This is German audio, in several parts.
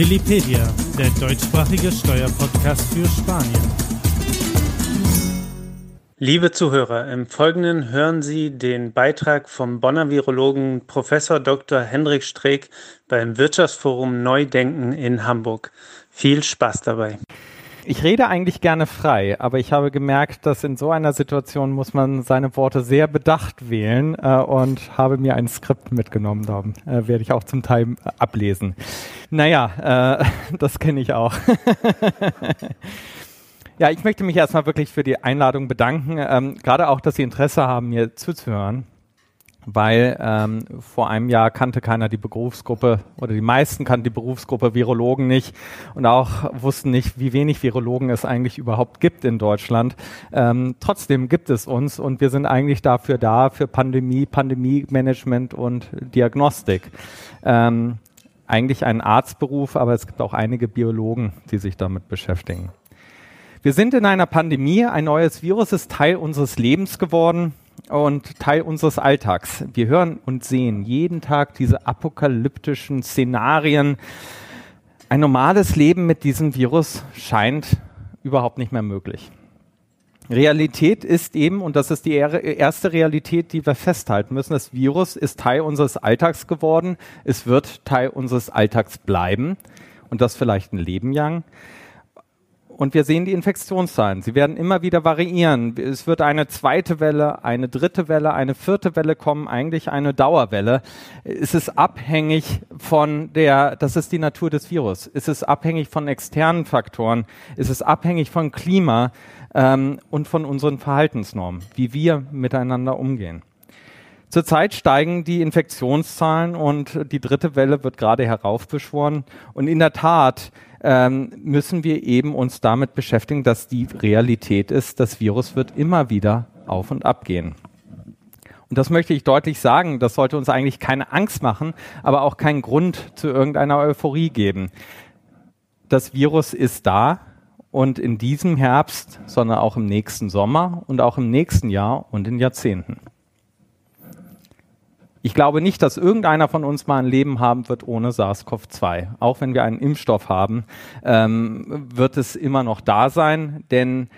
Willipedia, der deutschsprachige Steuerpodcast für Spanien. Liebe Zuhörer, im Folgenden hören Sie den Beitrag vom Bonner Virologen Prof. Dr. Hendrik Streeck beim Wirtschaftsforum Neudenken in Hamburg. Viel Spaß dabei. Ich rede eigentlich gerne frei, aber ich habe gemerkt, dass in so einer Situation muss man seine Worte sehr bedacht wählen äh, und habe mir ein Skript mitgenommen. Da äh, werde ich auch zum Teil ablesen. Naja, äh, das kenne ich auch. ja, ich möchte mich erstmal wirklich für die Einladung bedanken, ähm, gerade auch, dass Sie Interesse haben, mir zuzuhören weil ähm, vor einem Jahr kannte keiner die Berufsgruppe oder die meisten kannten die Berufsgruppe Virologen nicht und auch wussten nicht, wie wenig Virologen es eigentlich überhaupt gibt in Deutschland. Ähm, trotzdem gibt es uns und wir sind eigentlich dafür da, für Pandemie, Pandemie-Management und Diagnostik. Ähm, eigentlich ein Arztberuf, aber es gibt auch einige Biologen, die sich damit beschäftigen. Wir sind in einer Pandemie, ein neues Virus ist Teil unseres Lebens geworden und Teil unseres Alltags. Wir hören und sehen jeden Tag diese apokalyptischen Szenarien. Ein normales Leben mit diesem Virus scheint überhaupt nicht mehr möglich. Realität ist eben, und das ist die erste Realität, die wir festhalten müssen, das Virus ist Teil unseres Alltags geworden, es wird Teil unseres Alltags bleiben und das vielleicht ein Leben lang. Und wir sehen die Infektionszahlen. Sie werden immer wieder variieren. Es wird eine zweite Welle, eine dritte Welle, eine vierte Welle kommen, eigentlich eine Dauerwelle. Es ist abhängig von der, das ist die Natur des Virus. Es ist abhängig von externen Faktoren. Es ist abhängig von Klima ähm, und von unseren Verhaltensnormen, wie wir miteinander umgehen. Zurzeit steigen die Infektionszahlen und die dritte Welle wird gerade heraufbeschworen. Und in der Tat ähm, müssen wir eben uns damit beschäftigen, dass die Realität ist, das Virus wird immer wieder auf und ab gehen. Und das möchte ich deutlich sagen, das sollte uns eigentlich keine Angst machen, aber auch keinen Grund zu irgendeiner Euphorie geben. Das Virus ist da und in diesem Herbst, sondern auch im nächsten Sommer und auch im nächsten Jahr und in Jahrzehnten. Ich glaube nicht, dass irgendeiner von uns mal ein Leben haben wird ohne SARS-CoV-2. Auch wenn wir einen Impfstoff haben, ähm, wird es immer noch da sein, denn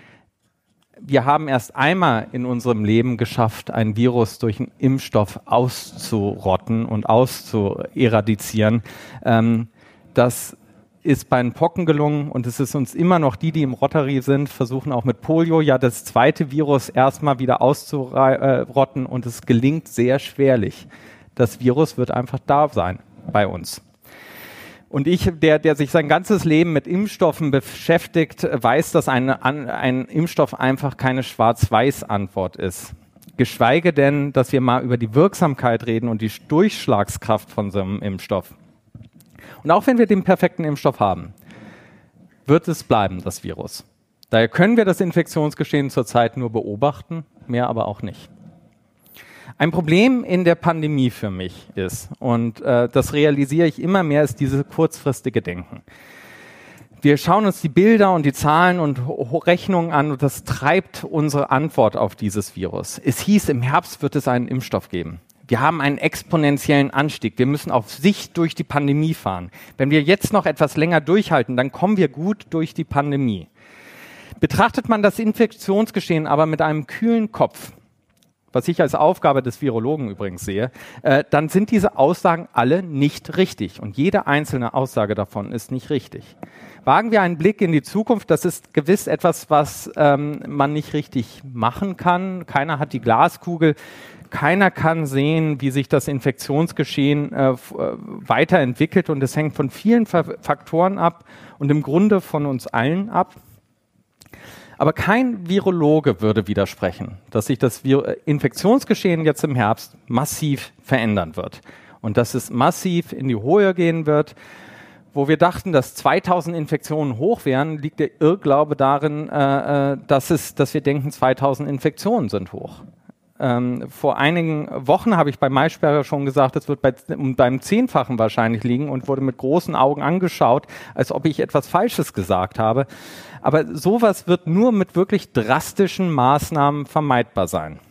wir haben erst einmal in unserem Leben geschafft, ein Virus durch einen Impfstoff auszurotten und auszueradizieren. Ähm, das ist bei den Pocken gelungen und es ist uns immer noch die, die im Rotary sind, versuchen auch mit Polio ja das zweite Virus erstmal wieder auszurotten und es gelingt sehr schwerlich. Das Virus wird einfach da sein bei uns. Und ich, der, der sich sein ganzes Leben mit Impfstoffen beschäftigt, weiß, dass ein, ein Impfstoff einfach keine Schwarz-Weiß-Antwort ist. Geschweige denn, dass wir mal über die Wirksamkeit reden und die Durchschlagskraft von so einem Impfstoff. Und auch wenn wir den perfekten Impfstoff haben, wird es bleiben, das Virus. Daher können wir das Infektionsgeschehen zurzeit nur beobachten, mehr aber auch nicht. Ein Problem in der Pandemie für mich ist, und äh, das realisiere ich immer mehr, ist dieses kurzfristige Denken. Wir schauen uns die Bilder und die Zahlen und Rechnungen an und das treibt unsere Antwort auf dieses Virus. Es hieß, im Herbst wird es einen Impfstoff geben. Wir haben einen exponentiellen Anstieg. Wir müssen auf Sicht durch die Pandemie fahren. Wenn wir jetzt noch etwas länger durchhalten, dann kommen wir gut durch die Pandemie. Betrachtet man das Infektionsgeschehen aber mit einem kühlen Kopf, was ich als Aufgabe des Virologen übrigens sehe, äh, dann sind diese Aussagen alle nicht richtig. Und jede einzelne Aussage davon ist nicht richtig. Wagen wir einen Blick in die Zukunft. Das ist gewiss etwas, was ähm, man nicht richtig machen kann. Keiner hat die Glaskugel. Keiner kann sehen, wie sich das Infektionsgeschehen äh, äh, weiterentwickelt und es hängt von vielen Faktoren ab und im Grunde von uns allen ab. Aber kein Virologe würde widersprechen, dass sich das äh, Infektionsgeschehen jetzt im Herbst massiv verändern wird und dass es massiv in die Höhe gehen wird. Wo wir dachten, dass 2000 Infektionen hoch wären, liegt der Irrglaube darin, äh dass, es, dass wir denken, 2000 Infektionen sind hoch. Ähm, vor einigen Wochen habe ich bei Maisperrer schon gesagt, es wird bei, um beim Zehnfachen wahrscheinlich liegen und wurde mit großen Augen angeschaut, als ob ich etwas Falsches gesagt habe. Aber sowas wird nur mit wirklich drastischen Maßnahmen vermeidbar sein.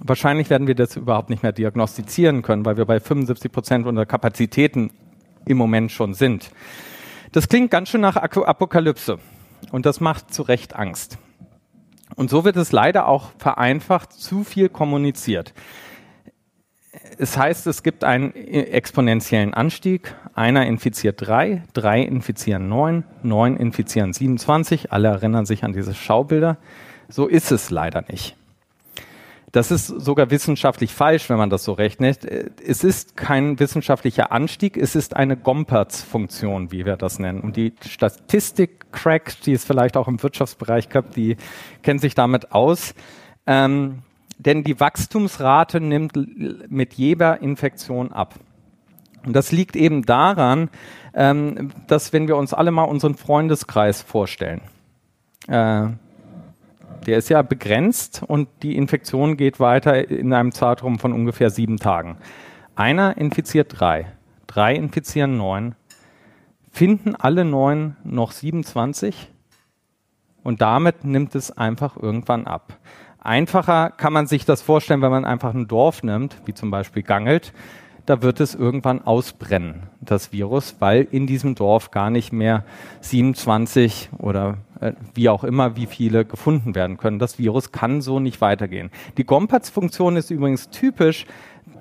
Wahrscheinlich werden wir das überhaupt nicht mehr diagnostizieren können, weil wir bei 75 Prozent unserer Kapazitäten im Moment schon sind. Das klingt ganz schön nach Apokalypse und das macht zu Recht Angst. Und so wird es leider auch vereinfacht zu viel kommuniziert. Es heißt, es gibt einen exponentiellen Anstieg. Einer infiziert drei, drei infizieren neun, neun infizieren 27. Alle erinnern sich an diese Schaubilder. So ist es leider nicht. Das ist sogar wissenschaftlich falsch, wenn man das so rechnet. Es ist kein wissenschaftlicher Anstieg, es ist eine Gompertz-Funktion, wie wir das nennen. Und die Statistik-Crack, die es vielleicht auch im Wirtschaftsbereich gibt, die kennen sich damit aus. Ähm, denn die Wachstumsrate nimmt mit jeder Infektion ab. Und das liegt eben daran, ähm, dass wenn wir uns alle mal unseren Freundeskreis vorstellen, äh, der ist ja begrenzt und die Infektion geht weiter in einem Zeitraum von ungefähr sieben Tagen. Einer infiziert drei, drei infizieren neun, finden alle neun noch 27 und damit nimmt es einfach irgendwann ab. Einfacher kann man sich das vorstellen, wenn man einfach ein Dorf nimmt, wie zum Beispiel Gangelt da wird es irgendwann ausbrennen, das Virus, weil in diesem Dorf gar nicht mehr 27 oder äh, wie auch immer, wie viele gefunden werden können. Das Virus kann so nicht weitergehen. Die Gompertz-Funktion ist übrigens typisch,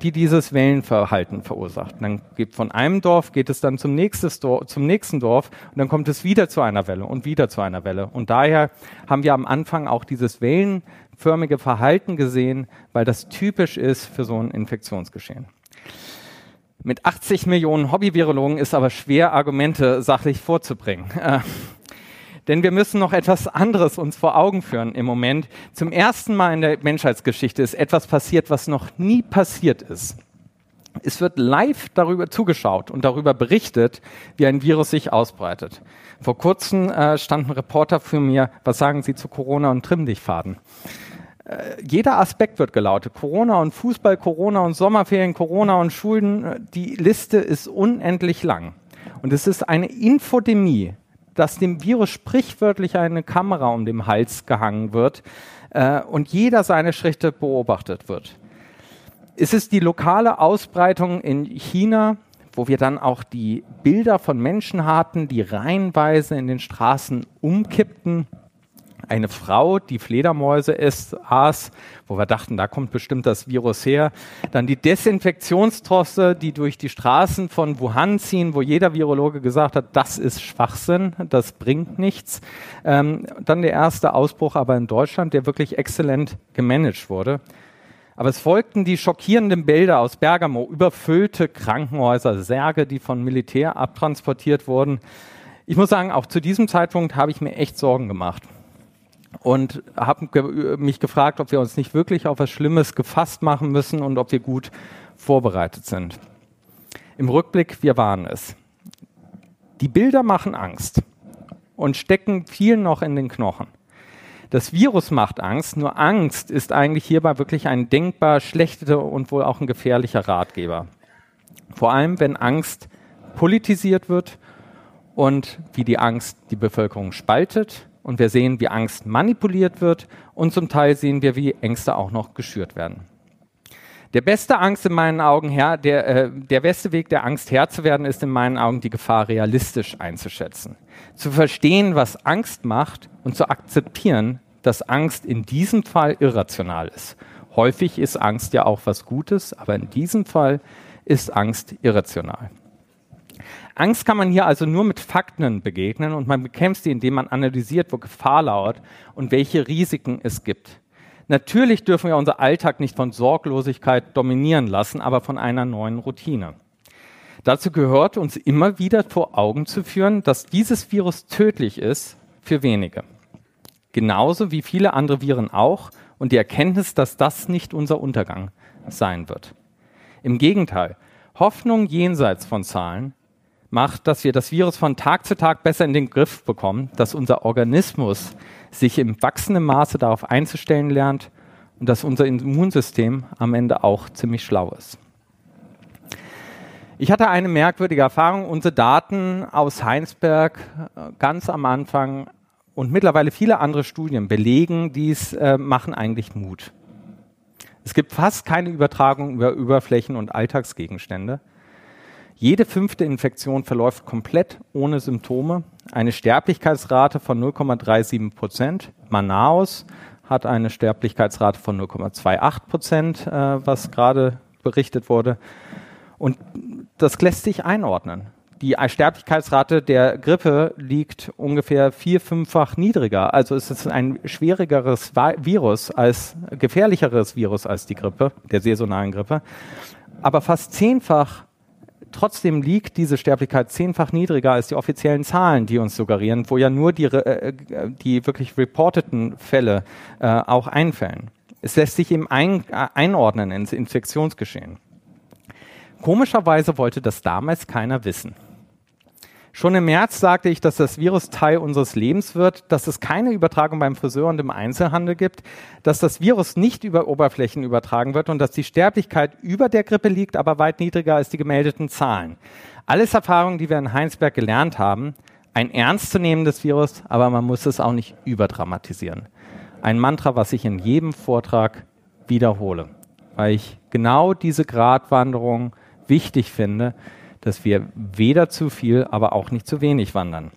die dieses Wellenverhalten verursacht. Dann geht von einem Dorf geht es dann zum, Dorf, zum nächsten Dorf und dann kommt es wieder zu einer Welle und wieder zu einer Welle. Und daher haben wir am Anfang auch dieses wellenförmige Verhalten gesehen, weil das typisch ist für so ein Infektionsgeschehen. Mit 80 Millionen Hobby-Virologen ist aber schwer, Argumente sachlich vorzubringen. Äh, denn wir müssen noch etwas anderes uns vor Augen führen im Moment. Zum ersten Mal in der Menschheitsgeschichte ist etwas passiert, was noch nie passiert ist. Es wird live darüber zugeschaut und darüber berichtet, wie ein Virus sich ausbreitet. Vor kurzem äh, stand ein Reporter für mir, was sagen Sie zu Corona und Trimmdichtfaden? Äh, jeder Aspekt wird gelautet. Corona und Fußball, Corona und Sommerferien, Corona und Schulden. Die Liste ist unendlich lang. Und es ist eine Infodemie, dass dem Virus sprichwörtlich eine Kamera um den Hals gehangen wird äh, und jeder seine Schritte beobachtet wird. Es ist die lokale Ausbreitung in China, wo wir dann auch die Bilder von Menschen hatten, die reihenweise in den Straßen umkippten eine Frau, die Fledermäuse isst, aß, wo wir dachten, da kommt bestimmt das Virus her. Dann die Desinfektionstrosse, die durch die Straßen von Wuhan ziehen, wo jeder Virologe gesagt hat, das ist Schwachsinn, das bringt nichts. Ähm, dann der erste Ausbruch aber in Deutschland, der wirklich exzellent gemanagt wurde. Aber es folgten die schockierenden Bilder aus Bergamo, überfüllte Krankenhäuser, Särge, die von Militär abtransportiert wurden. Ich muss sagen, auch zu diesem Zeitpunkt habe ich mir echt Sorgen gemacht und habe mich gefragt, ob wir uns nicht wirklich auf was Schlimmes gefasst machen müssen und ob wir gut vorbereitet sind. Im Rückblick, wir waren es. Die Bilder machen Angst und stecken vielen noch in den Knochen. Das Virus macht Angst, nur Angst ist eigentlich hierbei wirklich ein denkbar schlechter und wohl auch ein gefährlicher Ratgeber. Vor allem, wenn Angst politisiert wird und wie die Angst die Bevölkerung spaltet und wir sehen, wie Angst manipuliert wird und zum Teil sehen wir, wie Ängste auch noch geschürt werden. Der beste Angst in meinen Augen her, der, äh, der beste Weg der Angst Herr zu werden, ist in meinen Augen die Gefahr realistisch einzuschätzen. Zu verstehen, was Angst macht und zu akzeptieren, dass Angst in diesem Fall irrational ist. Häufig ist Angst ja auch was Gutes, aber in diesem Fall ist Angst irrational. Angst kann man hier also nur mit Fakten begegnen und man bekämpft sie, indem man analysiert, wo Gefahr lauert und welche Risiken es gibt. Natürlich dürfen wir unser Alltag nicht von Sorglosigkeit dominieren lassen, aber von einer neuen Routine. Dazu gehört uns immer wieder vor Augen zu führen, dass dieses Virus tödlich ist für wenige. Genauso wie viele andere Viren auch und die Erkenntnis, dass das nicht unser Untergang sein wird. Im Gegenteil, Hoffnung jenseits von Zahlen macht, dass wir das Virus von Tag zu Tag besser in den Griff bekommen, dass unser Organismus sich im wachsenden Maße darauf einzustellen lernt und dass unser Immunsystem am Ende auch ziemlich schlau ist. Ich hatte eine merkwürdige Erfahrung. Unsere Daten aus Heinsberg äh, ganz am Anfang und mittlerweile viele andere Studien belegen dies, äh, machen eigentlich Mut. Es gibt fast keine Übertragung über Überflächen und Alltagsgegenstände. Jede fünfte Infektion verläuft komplett ohne Symptome. Eine Sterblichkeitsrate von 0,37 Prozent. Manaus hat eine Sterblichkeitsrate von 0,28 Prozent, äh, was gerade berichtet wurde. Und das lässt sich einordnen. Die Sterblichkeitsrate der Grippe liegt ungefähr vier, fünffach niedriger. Also es ist ein schwierigeres Virus als, gefährlicheres Virus als die Grippe, der saisonalen Grippe. Aber fast zehnfach Trotzdem liegt diese Sterblichkeit zehnfach niedriger als die offiziellen Zahlen, die uns suggerieren, wo ja nur die, äh, die wirklich reporteten Fälle äh, auch einfällen. Es lässt sich eben ein, äh, einordnen ins Infektionsgeschehen. Komischerweise wollte das damals keiner wissen. Schon im März sagte ich, dass das Virus Teil unseres Lebens wird, dass es keine Übertragung beim Friseur und im Einzelhandel gibt, dass das Virus nicht über Oberflächen übertragen wird und dass die Sterblichkeit über der Grippe liegt, aber weit niedriger als die gemeldeten Zahlen. Alles Erfahrungen, die wir in Heinsberg gelernt haben. Ein ernstzunehmendes Virus, aber man muss es auch nicht überdramatisieren. Ein Mantra, was ich in jedem Vortrag wiederhole, weil ich genau diese Gratwanderung wichtig finde, dass wir weder zu viel, aber auch nicht zu wenig wandern.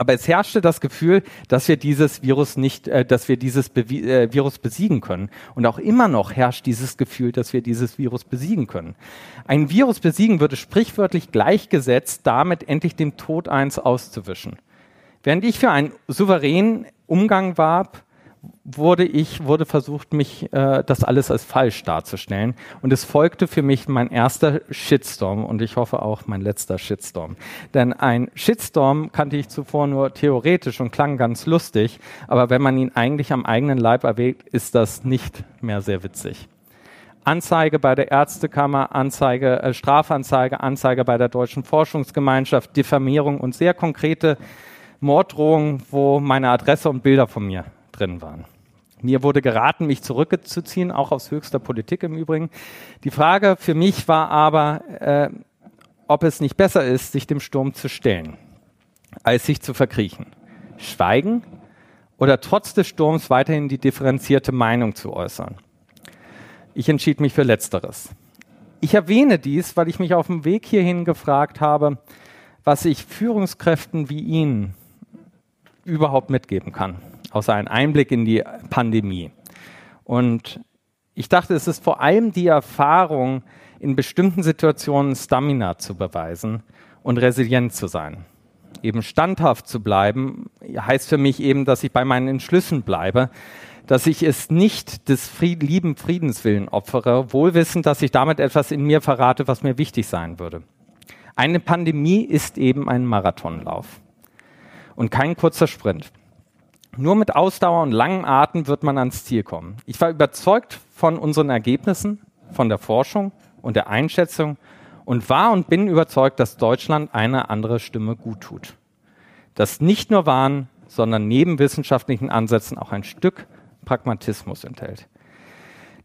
Aber es herrschte das Gefühl, dass wir dieses Virus nicht, äh, dass wir dieses Be äh, Virus besiegen können. Und auch immer noch herrscht dieses Gefühl, dass wir dieses Virus besiegen können. Ein Virus besiegen würde sprichwörtlich gleichgesetzt, damit endlich dem Tod eins auszuwischen. Während ich für einen souveränen Umgang warb, wurde ich, wurde versucht, mich äh, das alles als falsch darzustellen. Und es folgte für mich mein erster Shitstorm und ich hoffe auch mein letzter Shitstorm. Denn ein Shitstorm kannte ich zuvor nur theoretisch und klang ganz lustig, aber wenn man ihn eigentlich am eigenen Leib erwägt, ist das nicht mehr sehr witzig. Anzeige bei der Ärztekammer, Anzeige, äh, Strafanzeige, Anzeige bei der Deutschen Forschungsgemeinschaft, Diffamierung und sehr konkrete Morddrohungen, wo meine Adresse und Bilder von mir drin waren. Mir wurde geraten, mich zurückzuziehen, auch aus höchster Politik im Übrigen. Die Frage für mich war aber, äh, ob es nicht besser ist, sich dem Sturm zu stellen, als sich zu verkriechen. Schweigen oder trotz des Sturms weiterhin die differenzierte Meinung zu äußern. Ich entschied mich für Letzteres. Ich erwähne dies, weil ich mich auf dem Weg hierhin gefragt habe, was ich Führungskräften wie Ihnen überhaupt mitgeben kann außer ein Einblick in die Pandemie. Und ich dachte, es ist vor allem die Erfahrung, in bestimmten Situationen Stamina zu beweisen und resilient zu sein. Eben standhaft zu bleiben, heißt für mich eben, dass ich bei meinen Entschlüssen bleibe, dass ich es nicht des Fried lieben Friedenswillen opfere, wohlwissend, dass ich damit etwas in mir verrate, was mir wichtig sein würde. Eine Pandemie ist eben ein Marathonlauf und kein kurzer Sprint. Nur mit Ausdauer und langem Atem wird man ans Ziel kommen. Ich war überzeugt von unseren Ergebnissen, von der Forschung und der Einschätzung und war und bin überzeugt, dass Deutschland eine andere Stimme gut tut. Das nicht nur Wahn, sondern neben wissenschaftlichen Ansätzen auch ein Stück Pragmatismus enthält.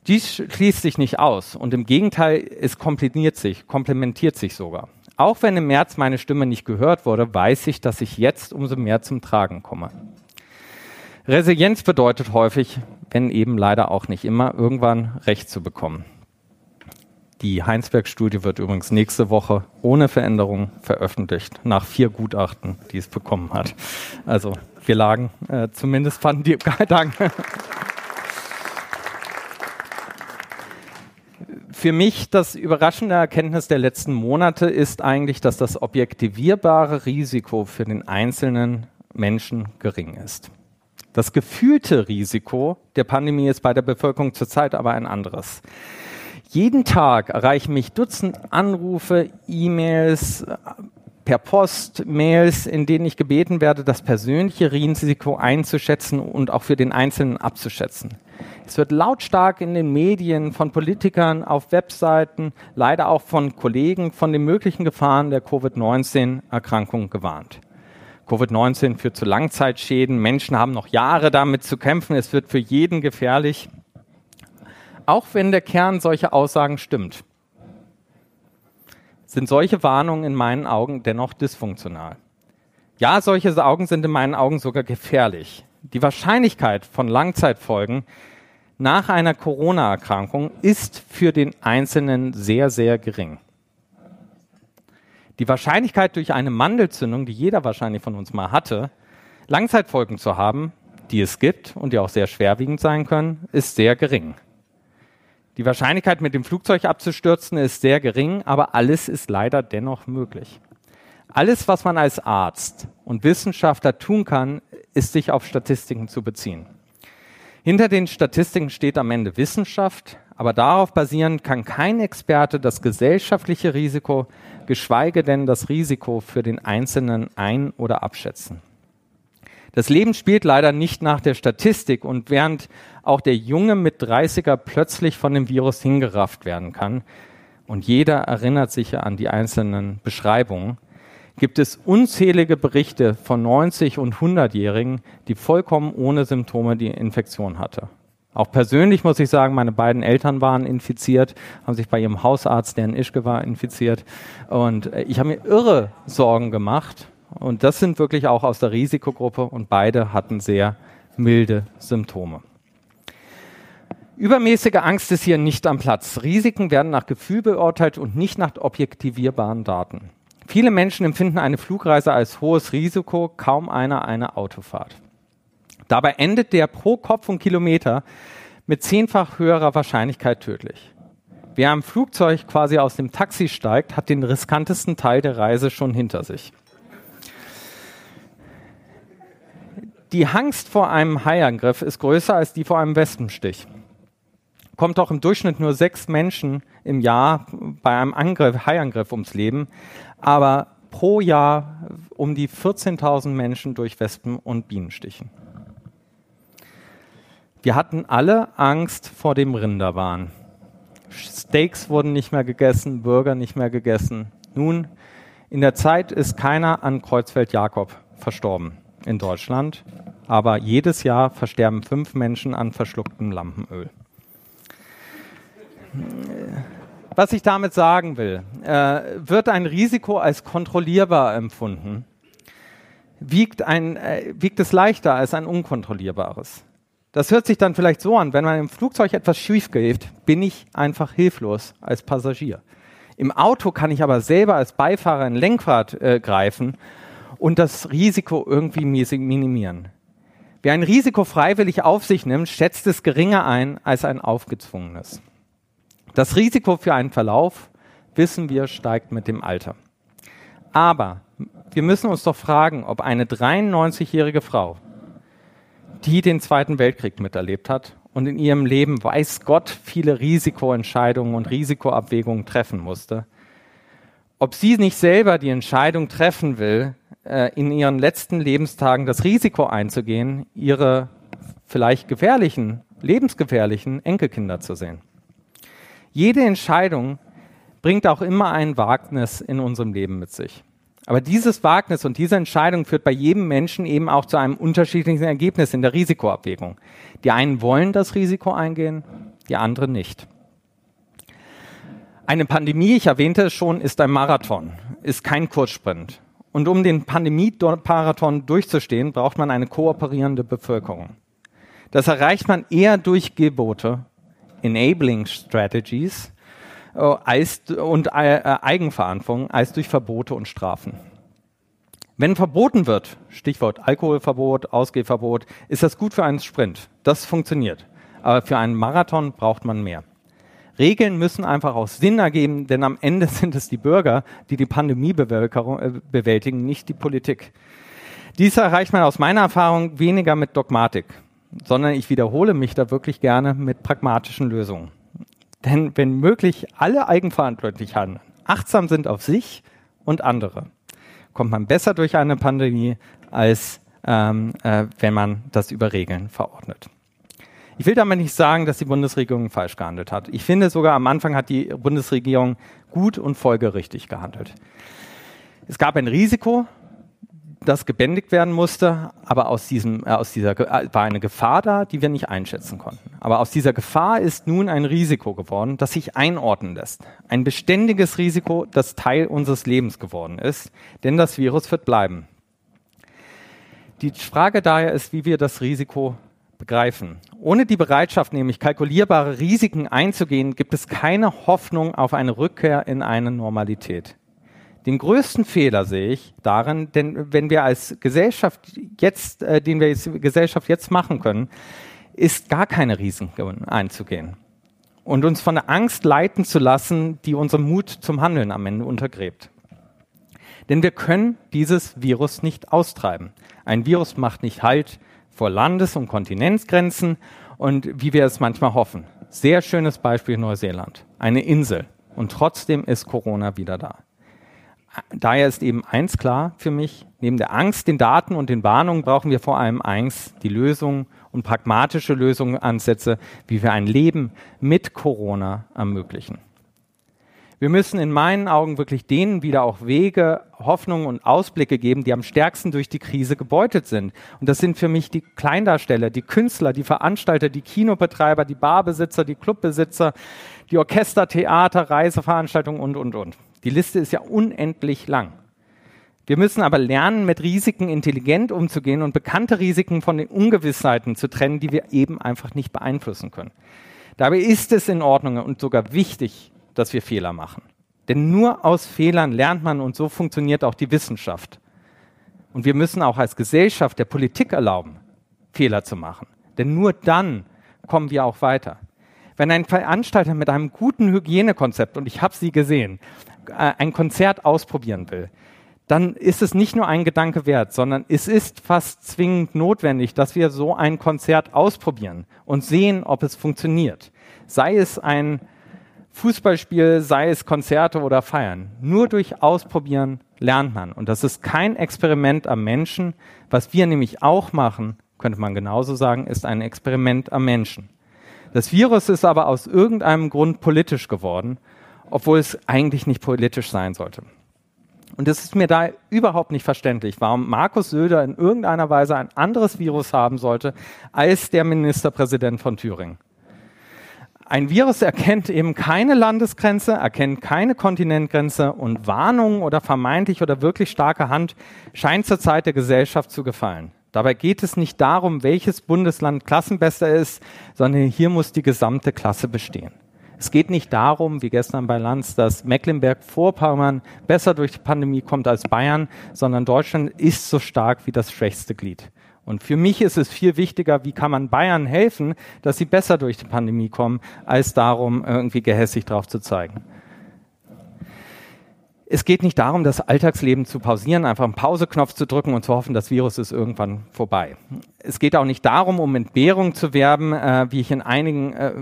Dies schließt sich nicht aus und im Gegenteil, es komplementiert sich, komplementiert sich sogar. Auch wenn im März meine Stimme nicht gehört wurde, weiß ich, dass ich jetzt umso mehr zum Tragen komme. Resilienz bedeutet häufig, wenn eben leider auch nicht immer, irgendwann Recht zu bekommen. Die Heinsberg-Studie wird übrigens nächste Woche ohne Veränderung veröffentlicht, nach vier Gutachten, die es bekommen hat. Also wir lagen, äh, zumindest fanden die, danke. Für mich das überraschende Erkenntnis der letzten Monate ist eigentlich, dass das objektivierbare Risiko für den einzelnen Menschen gering ist. Das gefühlte Risiko der Pandemie ist bei der Bevölkerung zurzeit aber ein anderes. Jeden Tag erreichen mich Dutzend Anrufe, E-Mails, per Post, Mails, in denen ich gebeten werde, das persönliche Risiko einzuschätzen und auch für den Einzelnen abzuschätzen. Es wird lautstark in den Medien von Politikern auf Webseiten, leider auch von Kollegen von den möglichen Gefahren der Covid-19-Erkrankung gewarnt. Covid-19 führt zu Langzeitschäden. Menschen haben noch Jahre damit zu kämpfen. Es wird für jeden gefährlich. Auch wenn der Kern solcher Aussagen stimmt, sind solche Warnungen in meinen Augen dennoch dysfunktional. Ja, solche Augen sind in meinen Augen sogar gefährlich. Die Wahrscheinlichkeit von Langzeitfolgen nach einer Corona-Erkrankung ist für den Einzelnen sehr, sehr gering. Die Wahrscheinlichkeit durch eine Mandelzündung, die jeder wahrscheinlich von uns mal hatte, Langzeitfolgen zu haben, die es gibt und die auch sehr schwerwiegend sein können, ist sehr gering. Die Wahrscheinlichkeit, mit dem Flugzeug abzustürzen, ist sehr gering, aber alles ist leider dennoch möglich. Alles, was man als Arzt und Wissenschaftler tun kann, ist sich auf Statistiken zu beziehen. Hinter den Statistiken steht am Ende Wissenschaft, aber darauf basierend kann kein Experte das gesellschaftliche Risiko, geschweige denn das Risiko für den Einzelnen ein- oder abschätzen. Das Leben spielt leider nicht nach der Statistik und während auch der Junge mit 30er plötzlich von dem Virus hingerafft werden kann und jeder erinnert sich an die einzelnen Beschreibungen, gibt es unzählige Berichte von 90 und 100-Jährigen, die vollkommen ohne Symptome die Infektion hatte. Auch persönlich muss ich sagen, meine beiden Eltern waren infiziert, haben sich bei ihrem Hausarzt, der in Ischke war, infiziert. Und äh, ich habe mir irre Sorgen gemacht, und das sind wirklich auch aus der Risikogruppe und beide hatten sehr milde Symptome. Übermäßige Angst ist hier nicht am Platz. Risiken werden nach Gefühl beurteilt und nicht nach objektivierbaren Daten. Viele Menschen empfinden eine Flugreise als hohes Risiko, kaum einer eine Autofahrt. Dabei endet der pro Kopf und Kilometer mit zehnfach höherer Wahrscheinlichkeit tödlich. Wer am Flugzeug quasi aus dem Taxi steigt, hat den riskantesten Teil der Reise schon hinter sich. Die Angst vor einem Haiangriff ist größer als die vor einem Wespenstich. Kommt doch im Durchschnitt nur sechs Menschen im Jahr bei einem Angriff, Haiangriff ums Leben, aber pro Jahr um die 14.000 Menschen durch Wespen und Bienenstichen. Wir hatten alle Angst vor dem Rinderwahn. Steaks wurden nicht mehr gegessen, Burger nicht mehr gegessen. Nun, in der Zeit ist keiner an Kreuzfeld-Jakob verstorben in Deutschland, aber jedes Jahr versterben fünf Menschen an verschlucktem Lampenöl. Was ich damit sagen will, äh, wird ein Risiko als kontrollierbar empfunden, wiegt, ein, äh, wiegt es leichter als ein unkontrollierbares. Das hört sich dann vielleicht so an, wenn man im Flugzeug etwas schief geht, bin ich einfach hilflos als Passagier. Im Auto kann ich aber selber als Beifahrer ein Lenkrad äh, greifen und das Risiko irgendwie minimieren. Wer ein Risiko freiwillig auf sich nimmt, schätzt es geringer ein als ein aufgezwungenes. Das Risiko für einen Verlauf, wissen wir, steigt mit dem Alter. Aber wir müssen uns doch fragen, ob eine 93-jährige Frau, die den Zweiten Weltkrieg miterlebt hat und in ihrem Leben, weiß Gott, viele Risikoentscheidungen und Risikoabwägungen treffen musste, ob sie nicht selber die Entscheidung treffen will, äh, in ihren letzten Lebenstagen das Risiko einzugehen, ihre vielleicht gefährlichen, lebensgefährlichen Enkelkinder zu sehen. Jede Entscheidung bringt auch immer ein Wagnis in unserem Leben mit sich. Aber dieses Wagnis und diese Entscheidung führt bei jedem Menschen eben auch zu einem unterschiedlichen Ergebnis in der Risikoabwägung. Die einen wollen das Risiko eingehen, die anderen nicht. Eine Pandemie, ich erwähnte es schon, ist ein Marathon, ist kein Kurzsprint. Und um den Pandemie-Marathon durchzustehen, braucht man eine kooperierende Bevölkerung. Das erreicht man eher durch Gebote, Enabling Strategies äh, als, und äh, Eigenverantwortung als durch Verbote und Strafen. Wenn verboten wird, Stichwort Alkoholverbot, Ausgehverbot, ist das gut für einen Sprint. Das funktioniert. Aber für einen Marathon braucht man mehr. Regeln müssen einfach auch Sinn ergeben, denn am Ende sind es die Bürger, die die Pandemie äh, bewältigen, nicht die Politik. Dies erreicht man aus meiner Erfahrung weniger mit Dogmatik, sondern ich wiederhole mich da wirklich gerne mit pragmatischen Lösungen. Denn wenn möglich alle eigenverantwortlich handeln, achtsam sind auf sich und andere, kommt man besser durch eine Pandemie, als ähm, äh, wenn man das über Regeln verordnet. Ich will damit nicht sagen, dass die Bundesregierung falsch gehandelt hat. Ich finde sogar am Anfang hat die Bundesregierung gut und folgerichtig gehandelt. Es gab ein Risiko, das gebändigt werden musste, aber aus, diesem, äh, aus dieser äh, war eine Gefahr da, die wir nicht einschätzen konnten. Aber aus dieser Gefahr ist nun ein Risiko geworden, das sich einordnen lässt. Ein beständiges Risiko, das Teil unseres Lebens geworden ist, denn das Virus wird bleiben. Die Frage daher ist, wie wir das Risiko begreifen. Ohne die Bereitschaft, nämlich kalkulierbare Risiken einzugehen, gibt es keine Hoffnung auf eine Rückkehr in eine Normalität. Den größten Fehler sehe ich darin, denn wenn wir als Gesellschaft jetzt, äh, den wir als Gesellschaft jetzt machen können, ist gar keine Risiken einzugehen und uns von der Angst leiten zu lassen, die unseren Mut zum Handeln am Ende untergräbt. Denn wir können dieses Virus nicht austreiben. Ein Virus macht nicht Halt vor Landes- und Kontinentsgrenzen und wie wir es manchmal hoffen. Sehr schönes Beispiel Neuseeland. Eine Insel. Und trotzdem ist Corona wieder da. Daher ist eben eins klar für mich, neben der Angst, den Daten und den Warnungen brauchen wir vor allem eins, die Lösung und pragmatische Lösungen, Ansätze, wie wir ein Leben mit Corona ermöglichen. Wir müssen in meinen Augen wirklich denen wieder auch Wege, Hoffnungen und Ausblicke geben, die am stärksten durch die Krise gebeutelt sind. Und das sind für mich die Kleindarsteller, die Künstler, die Veranstalter, die Kinobetreiber, die Barbesitzer, die Clubbesitzer, die Orchester, Theater, Reiseveranstaltungen und, und, und. Die Liste ist ja unendlich lang. Wir müssen aber lernen, mit Risiken intelligent umzugehen und bekannte Risiken von den Ungewissheiten zu trennen, die wir eben einfach nicht beeinflussen können. Dabei ist es in Ordnung und sogar wichtig, dass wir Fehler machen. Denn nur aus Fehlern lernt man und so funktioniert auch die Wissenschaft. Und wir müssen auch als Gesellschaft der Politik erlauben, Fehler zu machen. Denn nur dann kommen wir auch weiter. Wenn ein Veranstalter mit einem guten Hygienekonzept, und ich habe sie gesehen, ein Konzert ausprobieren will, dann ist es nicht nur ein Gedanke wert, sondern es ist fast zwingend notwendig, dass wir so ein Konzert ausprobieren und sehen, ob es funktioniert. Sei es ein Fußballspiel, sei es Konzerte oder Feiern. Nur durch Ausprobieren lernt man. Und das ist kein Experiment am Menschen. Was wir nämlich auch machen, könnte man genauso sagen, ist ein Experiment am Menschen. Das Virus ist aber aus irgendeinem Grund politisch geworden, obwohl es eigentlich nicht politisch sein sollte. Und es ist mir da überhaupt nicht verständlich, warum Markus Söder in irgendeiner Weise ein anderes Virus haben sollte als der Ministerpräsident von Thüringen. Ein Virus erkennt eben keine Landesgrenze, erkennt keine Kontinentgrenze und Warnung oder vermeintlich oder wirklich starke Hand scheint zur Zeit der Gesellschaft zu gefallen. Dabei geht es nicht darum, welches Bundesland Klassenbester ist, sondern hier muss die gesamte Klasse bestehen. Es geht nicht darum, wie gestern bei Lanz, dass Mecklenburg-Vorpommern besser durch die Pandemie kommt als Bayern, sondern Deutschland ist so stark wie das schwächste Glied. Und für mich ist es viel wichtiger, wie kann man Bayern helfen, dass sie besser durch die Pandemie kommen, als darum, irgendwie gehässig drauf zu zeigen. Es geht nicht darum, das Alltagsleben zu pausieren, einfach einen Pauseknopf zu drücken und zu hoffen, das Virus ist irgendwann vorbei. Es geht auch nicht darum, um Entbehrung zu werben, äh, wie ich in einigen äh,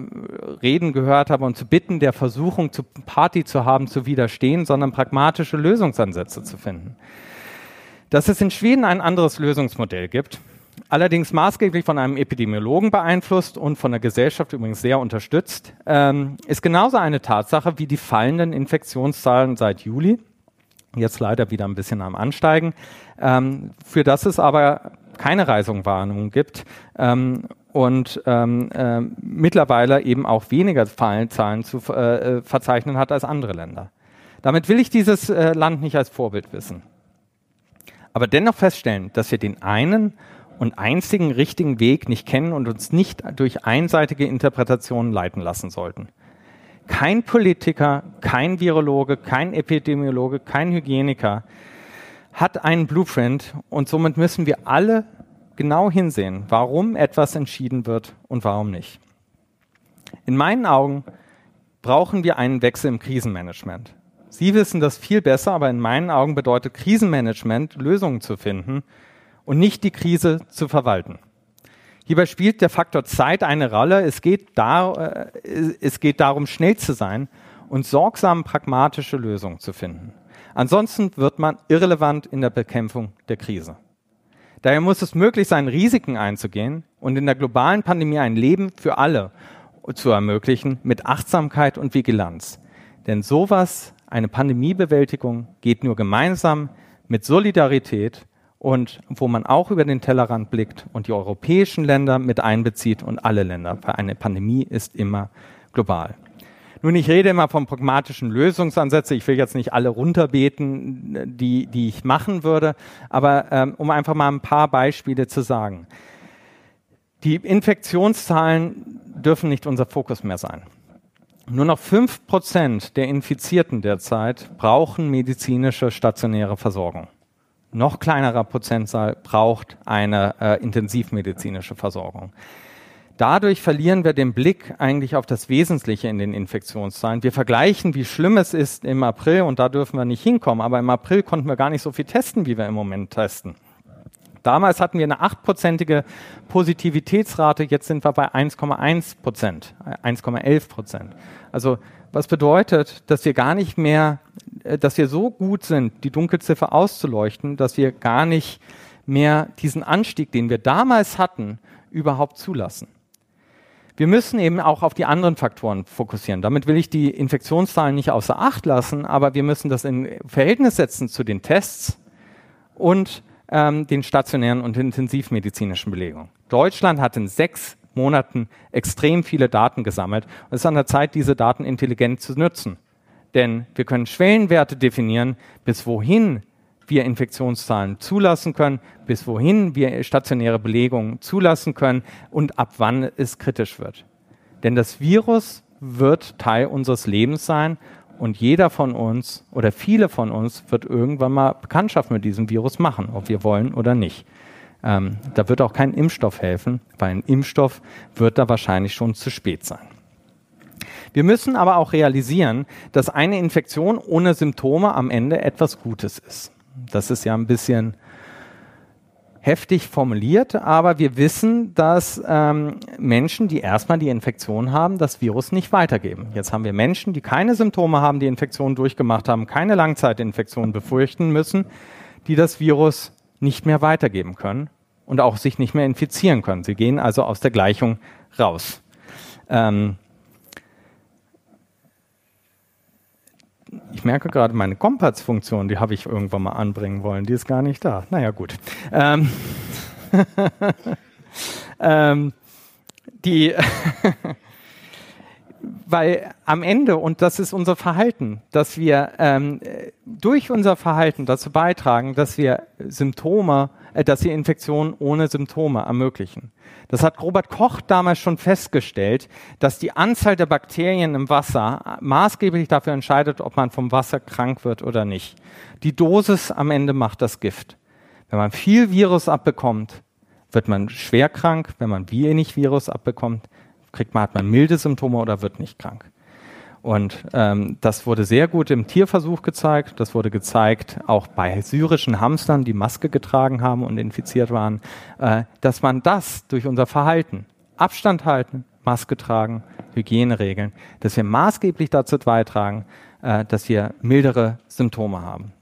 Reden gehört habe, und zu bitten, der Versuchung, zu Party zu haben, zu widerstehen, sondern pragmatische Lösungsansätze zu finden. Dass es in Schweden ein anderes Lösungsmodell gibt, allerdings maßgeblich von einem Epidemiologen beeinflusst und von der Gesellschaft übrigens sehr unterstützt, ähm, ist genauso eine Tatsache wie die fallenden Infektionszahlen seit Juli. Jetzt leider wieder ein bisschen am Ansteigen, ähm, für das es aber keine Reisungwarnung gibt ähm, und äh, mittlerweile eben auch weniger Fallenzahlen zu äh, verzeichnen hat als andere Länder. Damit will ich dieses äh, Land nicht als Vorbild wissen. Aber dennoch feststellen, dass wir den einen und einzigen richtigen Weg nicht kennen und uns nicht durch einseitige Interpretationen leiten lassen sollten. Kein Politiker, kein Virologe, kein Epidemiologe, kein Hygieniker hat einen Blueprint und somit müssen wir alle genau hinsehen, warum etwas entschieden wird und warum nicht. In meinen Augen brauchen wir einen Wechsel im Krisenmanagement. Sie wissen das viel besser, aber in meinen Augen bedeutet Krisenmanagement, Lösungen zu finden, und nicht die Krise zu verwalten. Hierbei spielt der Faktor Zeit eine Rolle. Es geht, da, äh, es geht darum, schnell zu sein und sorgsam pragmatische Lösungen zu finden. Ansonsten wird man irrelevant in der Bekämpfung der Krise. Daher muss es möglich sein, Risiken einzugehen und in der globalen Pandemie ein Leben für alle zu ermöglichen mit Achtsamkeit und Vigilanz. Denn sowas, eine Pandemiebewältigung, geht nur gemeinsam mit Solidarität und wo man auch über den Tellerrand blickt und die europäischen Länder mit einbezieht und alle Länder, weil eine Pandemie ist immer global. Nun, ich rede immer von pragmatischen Lösungsansätzen. Ich will jetzt nicht alle runterbeten, die, die ich machen würde, aber ähm, um einfach mal ein paar Beispiele zu sagen. Die Infektionszahlen dürfen nicht unser Fokus mehr sein. Nur noch 5% der Infizierten derzeit brauchen medizinische stationäre Versorgung. Noch kleinerer Prozentzahl braucht eine äh, intensivmedizinische Versorgung. Dadurch verlieren wir den Blick eigentlich auf das Wesentliche in den Infektionszahlen. Wir vergleichen, wie schlimm es ist im April und da dürfen wir nicht hinkommen. Aber im April konnten wir gar nicht so viel testen, wie wir im Moment testen. Damals hatten wir eine achtprozentige Positivitätsrate, jetzt sind wir bei 1,1 Prozent, 1,11 Prozent. Also was bedeutet, dass wir gar nicht mehr, äh, dass wir so gut sind, die Dunkelziffer auszuleuchten, dass wir gar nicht mehr diesen Anstieg, den wir damals hatten, überhaupt zulassen. Wir müssen eben auch auf die anderen Faktoren fokussieren. Damit will ich die Infektionszahlen nicht außer Acht lassen, aber wir müssen das in Verhältnis setzen zu den Tests und ähm, den stationären und intensivmedizinischen Belegungen. Deutschland hat in sechs Monaten extrem viele Daten gesammelt und es ist an der Zeit, diese Daten intelligent zu nutzen. Denn wir können Schwellenwerte definieren, bis wohin wir Infektionszahlen zulassen können, bis wohin wir stationäre Belegungen zulassen können und ab wann es kritisch wird. Denn das Virus wird Teil unseres Lebens sein und jeder von uns oder viele von uns wird irgendwann mal Bekanntschaft mit diesem Virus machen, ob wir wollen oder nicht. Ähm, da wird auch kein Impfstoff helfen, weil ein Impfstoff wird da wahrscheinlich schon zu spät sein. Wir müssen aber auch realisieren, dass eine Infektion ohne Symptome am Ende etwas Gutes ist. Das ist ja ein bisschen heftig formuliert, aber wir wissen, dass ähm, Menschen, die erstmal die Infektion haben, das Virus nicht weitergeben. Jetzt haben wir Menschen, die keine Symptome haben, die Infektionen durchgemacht haben, keine Langzeitinfektionen befürchten müssen, die das Virus nicht mehr weitergeben können und auch sich nicht mehr infizieren können. Sie gehen also aus der Gleichung raus. Ähm, ich merke gerade, meine Kompass-Funktion, die habe ich irgendwann mal anbringen wollen, die ist gar nicht da. Naja, gut. Ähm, ähm, die, weil am Ende, und das ist unser Verhalten, dass wir ähm, durch unser Verhalten dazu beitragen, dass wir Symptome, dass wir Infektionen ohne Symptome ermöglichen. Das hat Robert Koch damals schon festgestellt, dass die Anzahl der Bakterien im Wasser maßgeblich dafür entscheidet, ob man vom Wasser krank wird oder nicht. Die Dosis am Ende macht das Gift. Wenn man viel Virus abbekommt, wird man schwer krank. Wenn man wenig Virus abbekommt, kriegt man, hat man milde Symptome oder wird nicht krank. Und ähm, das wurde sehr gut im Tierversuch gezeigt. Das wurde gezeigt auch bei syrischen Hamstern, die Maske getragen haben und infiziert waren, äh, dass man das durch unser Verhalten, Abstand halten, Maske tragen, Hygieneregeln, dass wir maßgeblich dazu beitragen, äh, dass wir mildere Symptome haben.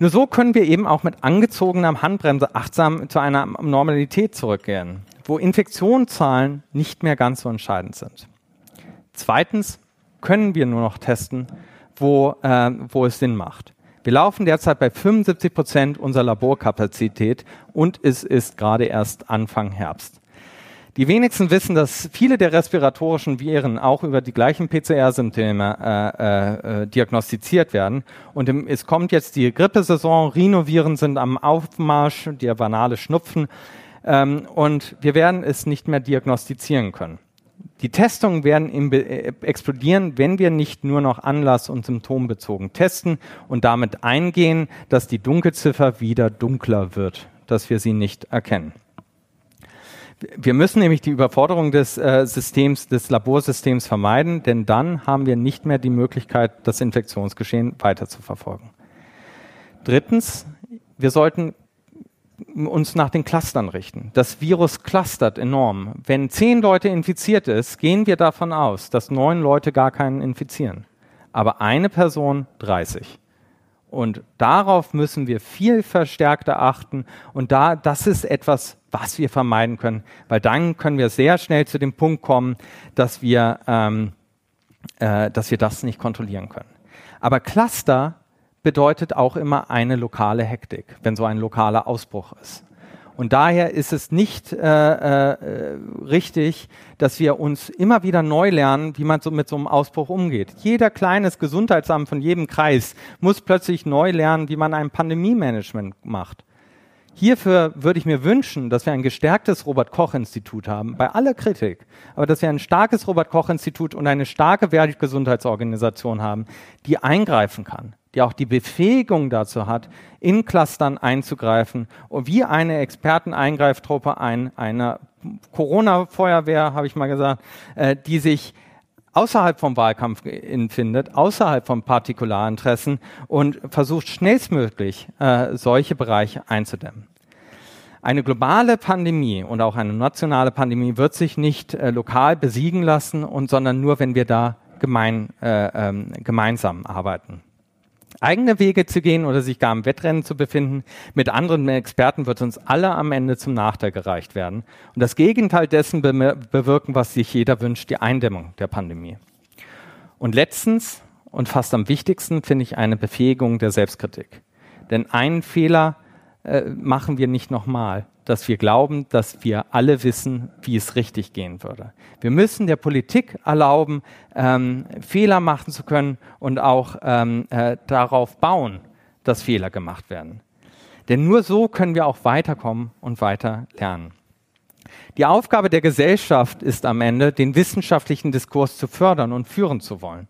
Nur so können wir eben auch mit angezogener Handbremse achtsam zu einer Normalität zurückkehren, wo Infektionszahlen nicht mehr ganz so entscheidend sind. Zweitens können wir nur noch testen, wo, äh, wo es Sinn macht. Wir laufen derzeit bei 75 Prozent unserer Laborkapazität und es ist gerade erst Anfang Herbst. Die wenigsten wissen, dass viele der respiratorischen Viren auch über die gleichen PCR-Symptome äh, äh, diagnostiziert werden. Und im, es kommt jetzt die Grippesaison, Rhinoviren sind am Aufmarsch, der banale Schnupfen. Ähm, und wir werden es nicht mehr diagnostizieren können. Die Testungen werden äh, explodieren, wenn wir nicht nur noch anlass- und symptombezogen testen und damit eingehen, dass die Dunkelziffer wieder dunkler wird, dass wir sie nicht erkennen. Wir müssen nämlich die Überforderung des äh, Systems, des Laborsystems vermeiden, denn dann haben wir nicht mehr die Möglichkeit, das Infektionsgeschehen weiter zu verfolgen. Drittens, wir sollten uns nach den Clustern richten. Das Virus clustert enorm. Wenn zehn Leute infiziert ist, gehen wir davon aus, dass neun Leute gar keinen infizieren. Aber eine Person 30. Und darauf müssen wir viel verstärkter achten. Und da, das ist etwas, was wir vermeiden können, weil dann können wir sehr schnell zu dem Punkt kommen, dass wir, ähm, äh, dass wir das nicht kontrollieren können. Aber Cluster bedeutet auch immer eine lokale Hektik, wenn so ein lokaler Ausbruch ist. Und daher ist es nicht äh, äh, richtig, dass wir uns immer wieder neu lernen, wie man so mit so einem Ausbruch umgeht. Jeder kleines Gesundheitsamt von jedem Kreis muss plötzlich neu lernen, wie man ein Pandemie-Management macht. Hierfür würde ich mir wünschen, dass wir ein gestärktes Robert Koch Institut haben, bei aller Kritik, aber dass wir ein starkes Robert Koch Institut und eine starke Weltgesundheitsorganisation haben, die eingreifen kann, die auch die Befähigung dazu hat, in Clustern einzugreifen und wie eine Experteneingreiftruppe ein, einer Corona-Feuerwehr, habe ich mal gesagt, äh, die sich außerhalb vom Wahlkampf findet, außerhalb von Partikularinteressen und versucht schnellstmöglich äh, solche Bereiche einzudämmen. Eine globale Pandemie und auch eine nationale Pandemie wird sich nicht äh, lokal besiegen lassen, und, sondern nur, wenn wir da gemein, äh, ähm, gemeinsam arbeiten eigene Wege zu gehen oder sich gar im Wettrennen zu befinden mit anderen Experten, wird uns alle am Ende zum Nachteil gereicht werden. Und das Gegenteil dessen be bewirken, was sich jeder wünscht, die Eindämmung der Pandemie. Und letztens und fast am wichtigsten finde ich eine Befähigung der Selbstkritik. Denn einen Fehler äh, machen wir nicht nochmal dass wir glauben, dass wir alle wissen, wie es richtig gehen würde. Wir müssen der Politik erlauben, ähm, Fehler machen zu können und auch ähm, äh, darauf bauen, dass Fehler gemacht werden. Denn nur so können wir auch weiterkommen und weiter lernen. Die Aufgabe der Gesellschaft ist am Ende, den wissenschaftlichen Diskurs zu fördern und führen zu wollen.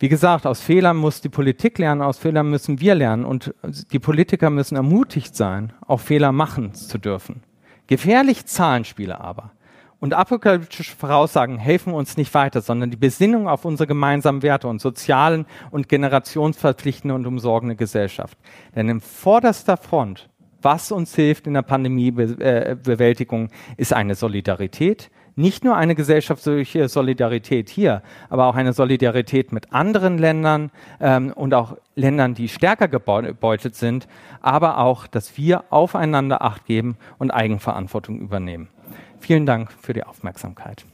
Wie gesagt, aus Fehlern muss die Politik lernen, aus Fehlern müssen wir lernen und die Politiker müssen ermutigt sein, auch Fehler machen zu dürfen. Gefährliche Zahlenspiele aber und apokalyptische Voraussagen helfen uns nicht weiter, sondern die Besinnung auf unsere gemeinsamen Werte und sozialen und generationsverpflichtende und umsorgende Gesellschaft. Denn in vorderster Front, was uns hilft in der Pandemiebewältigung, ist eine Solidarität, nicht nur eine gesellschaftliche Solidarität hier, aber auch eine Solidarität mit anderen Ländern ähm, und auch Ländern, die stärker gebeutelt sind, aber auch, dass wir aufeinander Acht geben und Eigenverantwortung übernehmen. Vielen Dank für die Aufmerksamkeit.